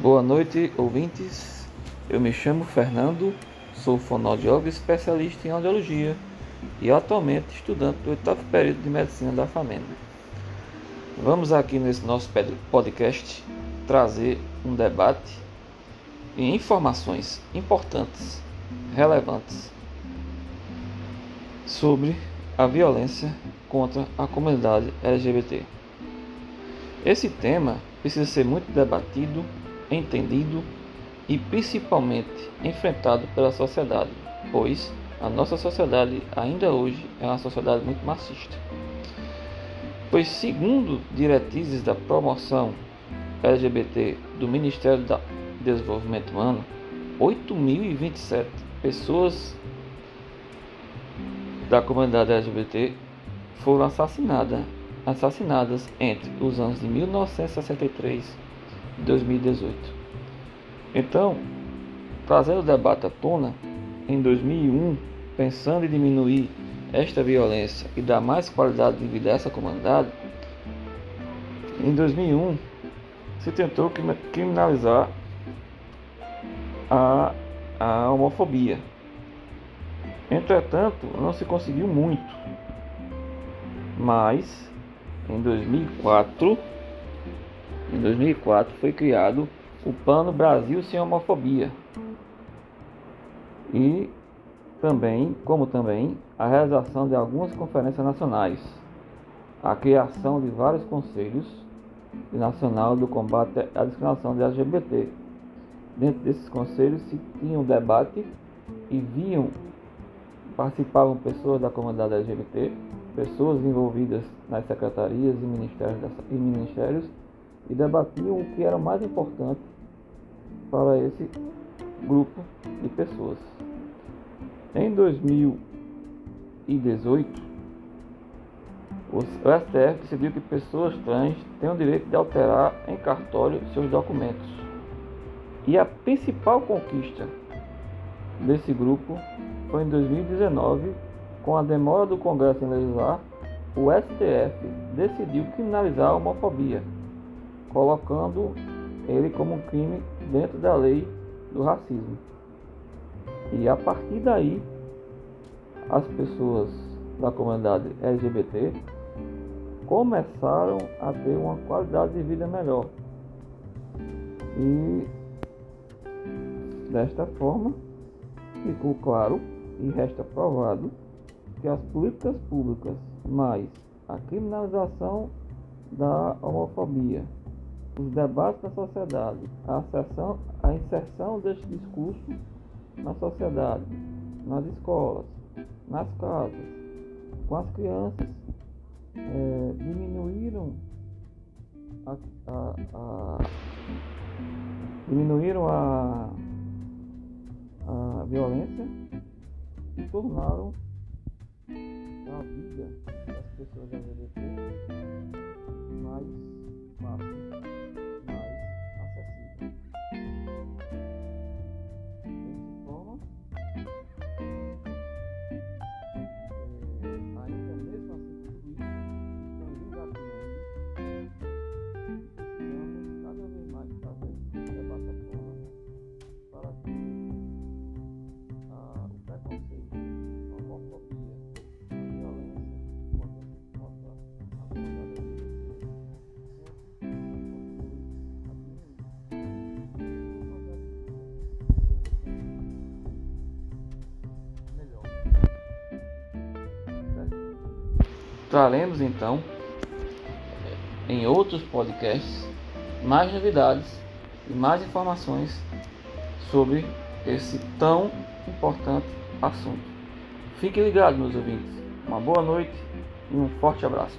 Boa noite, ouvintes. Eu me chamo Fernando, sou fonoaudiólogo especialista em audiologia e atualmente estudante do oitavo período de medicina da FAMENDA. Vamos aqui nesse nosso podcast trazer um debate e informações importantes, relevantes sobre a violência contra a comunidade LGBT. Esse tema precisa ser muito debatido entendido e principalmente enfrentado pela sociedade, pois a nossa sociedade ainda hoje é uma sociedade muito machista. Pois, segundo diretrizes da promoção LGBT do Ministério do Desenvolvimento Humano, 8.027 pessoas da comunidade LGBT foram assassinadas, assassinadas entre os anos de 1963 2018. Então, trazendo o debate à tona, em 2001, pensando em diminuir esta violência e dar mais qualidade de vida a essa comunidade, em 2001 se tentou criminalizar a, a homofobia. Entretanto, não se conseguiu muito. Mas, em 2004, em 2004 foi criado o Plano Brasil Sem Homofobia. E também, como também, a realização de algumas conferências nacionais, a criação de vários conselhos nacional do combate à discriminação de LGBT. Dentro desses conselhos se tinha um debate e viam, participavam pessoas da comunidade LGBT, pessoas envolvidas nas secretarias e ministérios, e ministérios e debatiam o que era mais importante para esse grupo de pessoas. Em 2018, o STF decidiu que pessoas trans têm o direito de alterar em cartório seus documentos. E a principal conquista desse grupo foi em 2019, com a demora do Congresso em legislar, o STF decidiu criminalizar a homofobia colocando ele como um crime dentro da lei do racismo. E a partir daí, as pessoas da comunidade LGBT começaram a ter uma qualidade de vida melhor. E desta forma, ficou claro e resta provado que as políticas públicas mais a criminalização da homofobia os debates da sociedade, a, acessão, a inserção deste discurso na sociedade, nas escolas, nas casas, com as crianças, é, diminuíram a, a, a, diminuíram a, a violência e tornaram a vida das pessoas LGBT Traremos então em outros podcasts mais novidades e mais informações sobre esse tão importante assunto. Fique ligado, meus ouvintes. Uma boa noite e um forte abraço.